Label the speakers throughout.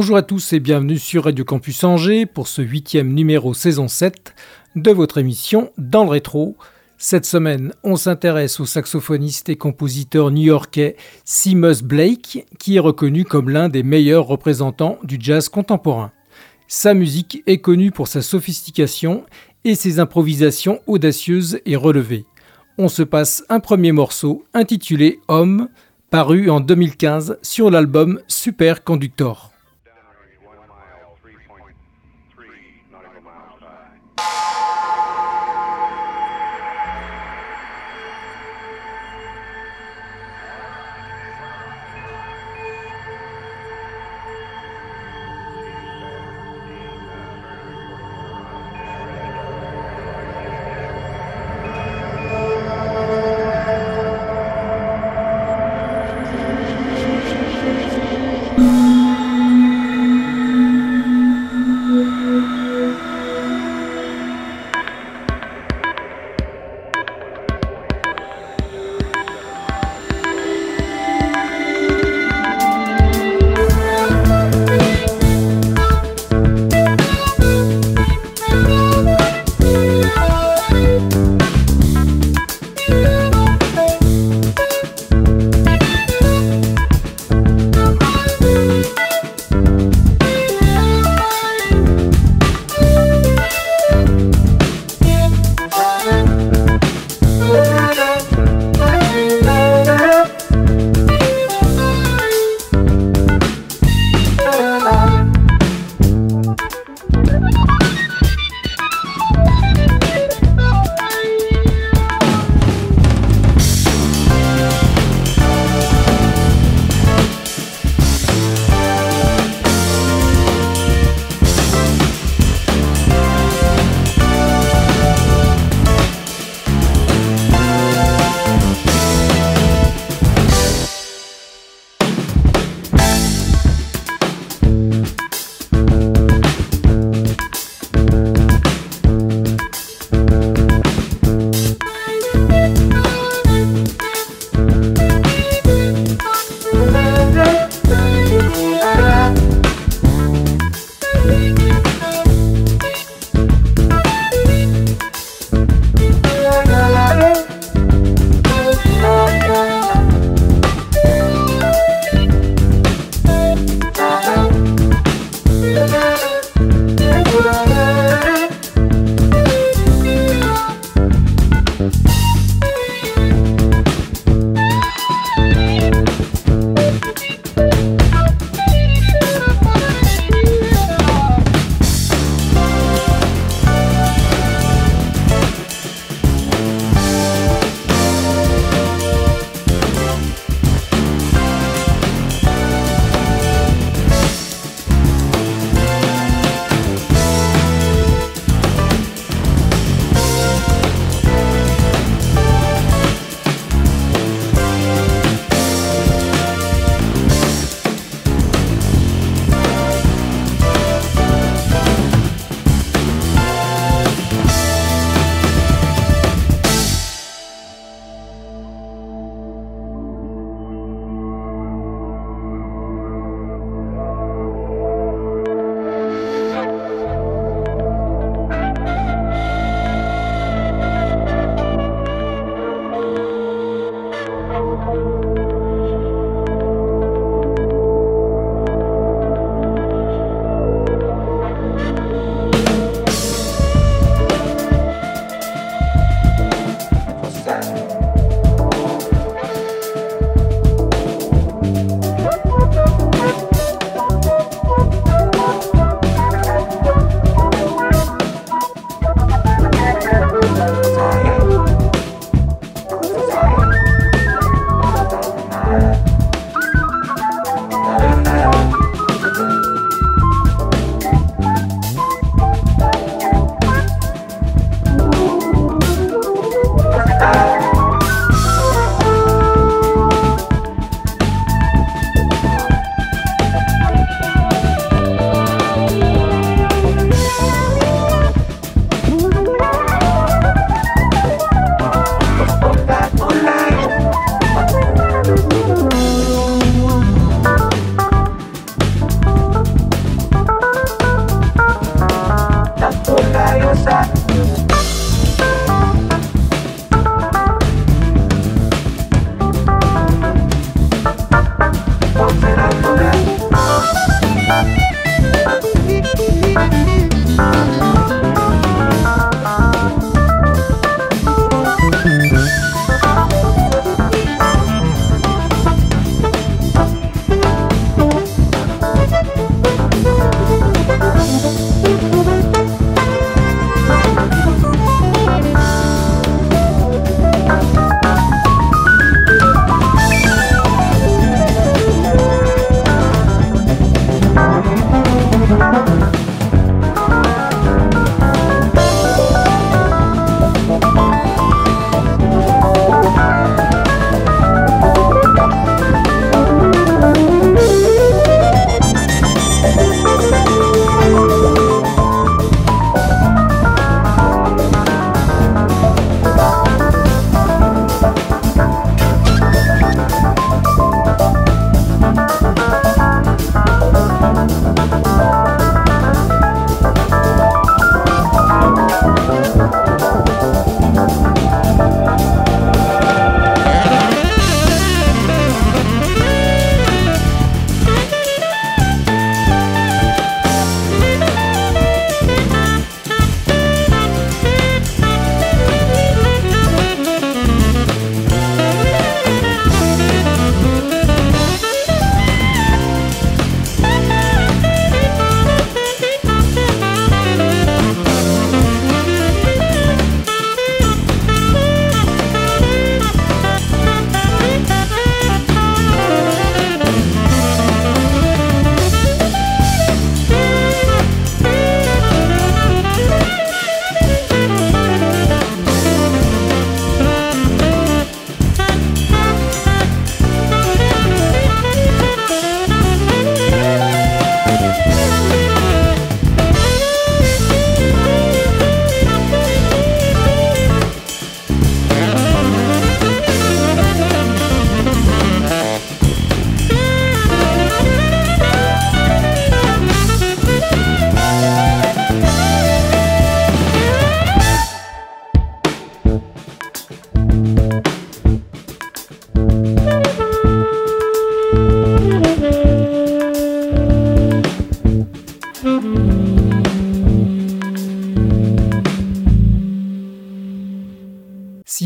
Speaker 1: Bonjour à tous et bienvenue sur Radio Campus Angers pour ce huitième numéro saison 7 de votre émission Dans le rétro. Cette semaine, on s'intéresse au saxophoniste et compositeur new-yorkais Seamus Blake, qui est reconnu comme l'un des meilleurs représentants du jazz contemporain. Sa musique est connue pour sa sophistication et ses improvisations audacieuses et relevées. On se passe un premier morceau intitulé Homme, paru en 2015 sur l'album Super Conductor.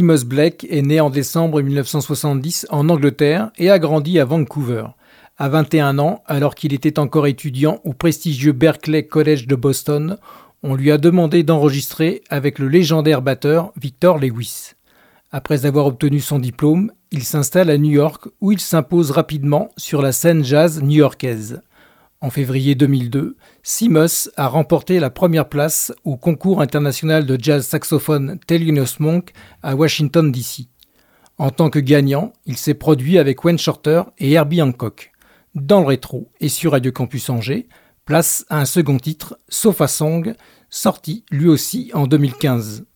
Speaker 1: Seamus Blake est né en décembre 1970 en Angleterre et a grandi à Vancouver. À 21 ans, alors qu'il était encore étudiant au prestigieux Berkeley College de Boston, on lui a demandé d'enregistrer avec le légendaire batteur Victor Lewis. Après avoir obtenu son diplôme, il s'installe à New York où il s'impose rapidement sur la scène jazz new-yorkaise. En février 2002, Seamus a remporté la première place au concours international de jazz saxophone Thelonious Monk à Washington DC. En tant que gagnant, il s'est produit avec Wayne Shorter et Herbie Hancock. Dans le rétro et sur Radio Campus Angers, place à un second titre, Sofa Song, sorti lui aussi en 2015.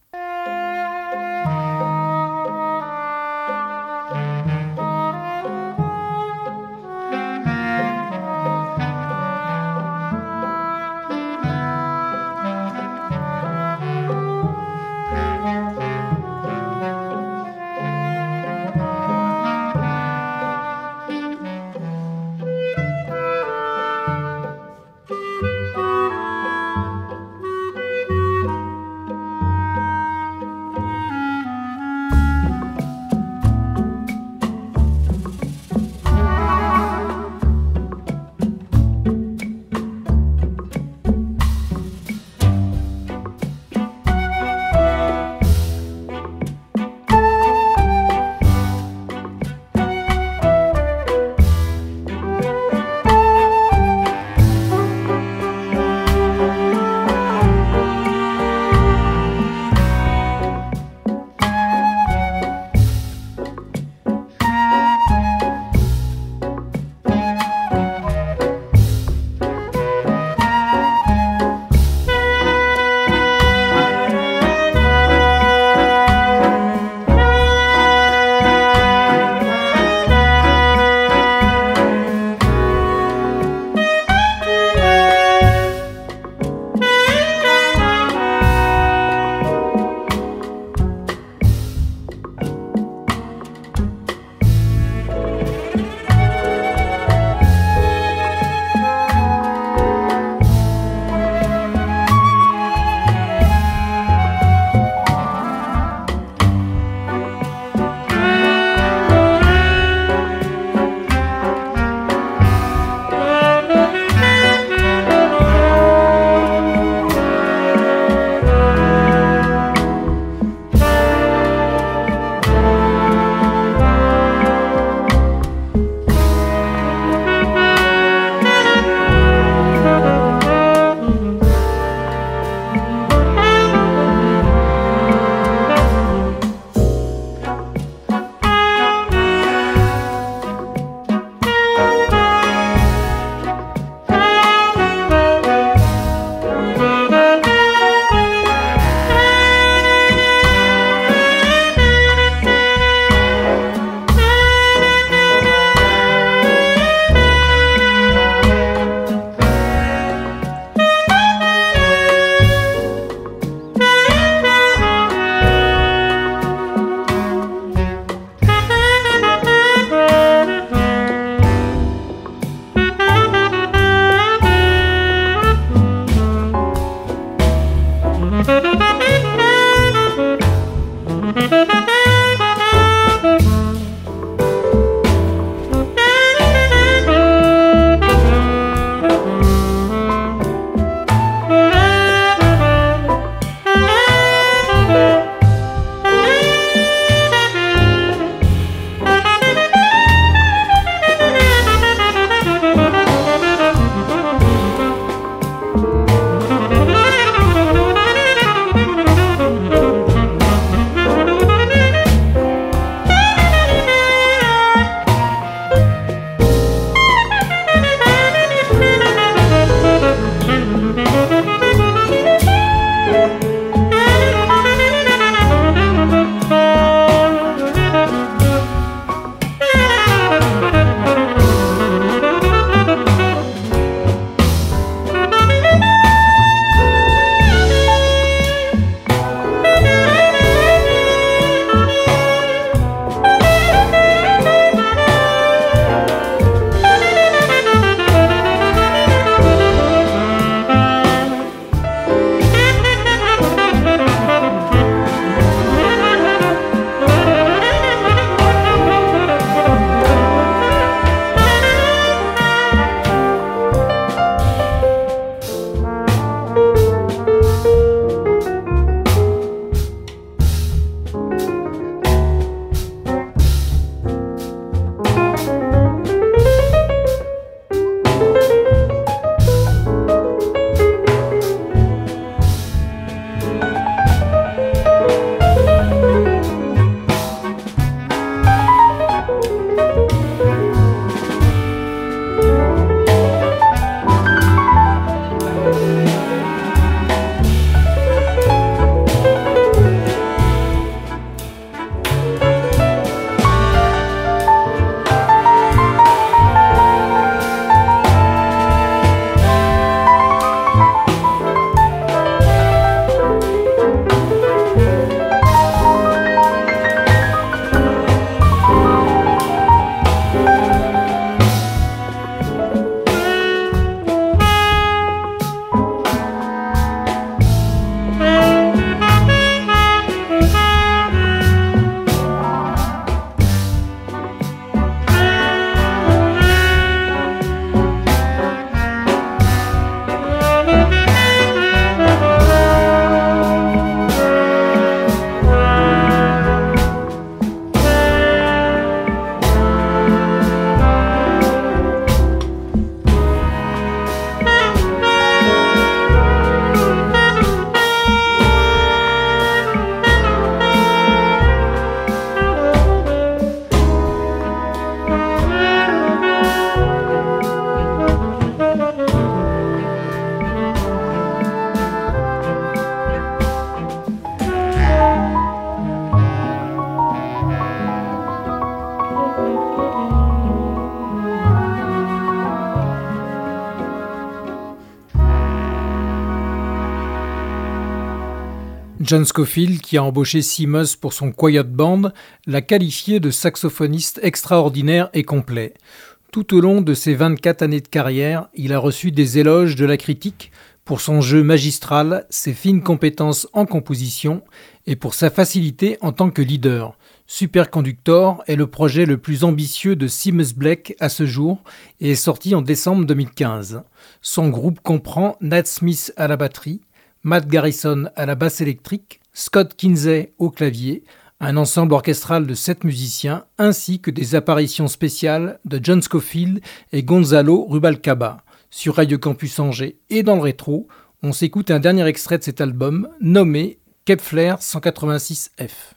Speaker 2: John Scofield, qui a embauché Seamus pour son Quiet Band, l'a qualifié de saxophoniste extraordinaire et complet. Tout au long de ses 24 années de carrière, il a reçu des éloges de la critique pour son jeu magistral, ses fines compétences en composition et pour sa facilité en tant que leader. Superconductor est le projet le plus ambitieux de Seamus Black à ce jour et est sorti en décembre 2015. Son groupe comprend Nat Smith à la batterie, Matt Garrison à la basse électrique, Scott Kinsey au clavier, un ensemble orchestral de sept musiciens, ainsi que des apparitions spéciales de John Scofield et Gonzalo Rubalcaba. Sur Radio Campus Angers et dans le rétro, on s'écoute un dernier extrait de cet album nommé Kepler 186F.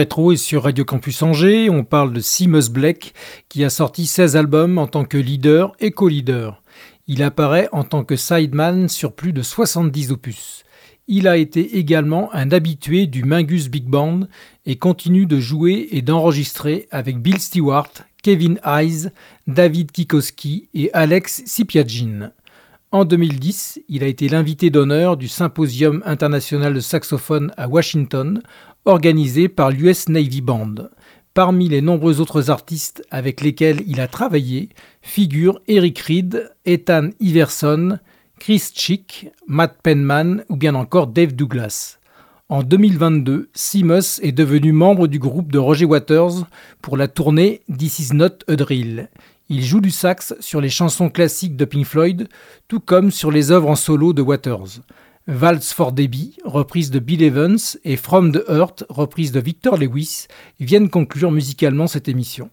Speaker 1: Rétro et sur Radio Campus Angers, on parle de Seamus Blake qui a sorti 16 albums en tant que leader et co-leader. Il apparaît en tant que sideman sur plus de 70 opus. Il a été également un habitué du Mingus Big Band et continue de jouer et d'enregistrer avec Bill Stewart, Kevin Hayes, David Kikoski et Alex Sipiagin. En 2010, il a été l'invité d'honneur du Symposium international de saxophone à Washington, organisé par l'US Navy Band. Parmi les nombreux autres artistes avec lesquels il a travaillé figurent Eric Reed, Ethan Iverson, Chris Chick, Matt Penman ou bien encore Dave Douglas. En 2022, Seamus est devenu membre du groupe de Roger Waters pour la tournée This Is Not a Drill. Il joue du sax sur les chansons classiques de Pink Floyd, tout comme sur les œuvres en solo de Waters. Waltz for Debbie, reprise de Bill Evans, et From the Earth, reprise de Victor Lewis, viennent conclure musicalement cette émission.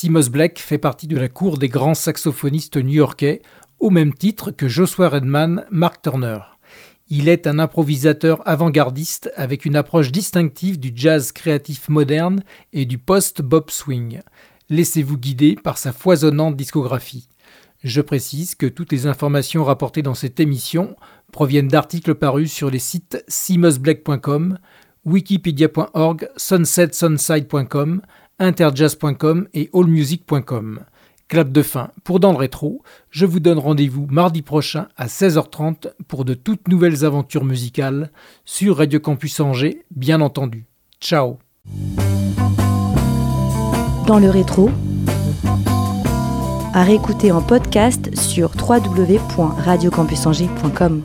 Speaker 1: Seamus Black fait partie de la cour des grands saxophonistes new-yorkais, au même titre que Joshua Redman, Mark Turner. Il est un improvisateur avant-gardiste avec une approche distinctive du jazz créatif moderne et du post-bop swing. Laissez-vous guider par sa foisonnante discographie. Je précise que toutes les informations rapportées dans cette émission proviennent d'articles parus sur les sites simusblack.com, wikipedia.org, sunsetsunside.com, interjazz.com et allmusic.com. Clap de fin pour Dans le rétro. Je vous donne rendez-vous mardi prochain à 16h30 pour de toutes nouvelles aventures musicales sur Radio Campus Angers, bien entendu. Ciao.
Speaker 3: Dans le rétro, à réécouter en podcast sur www.radiocampusangers.com.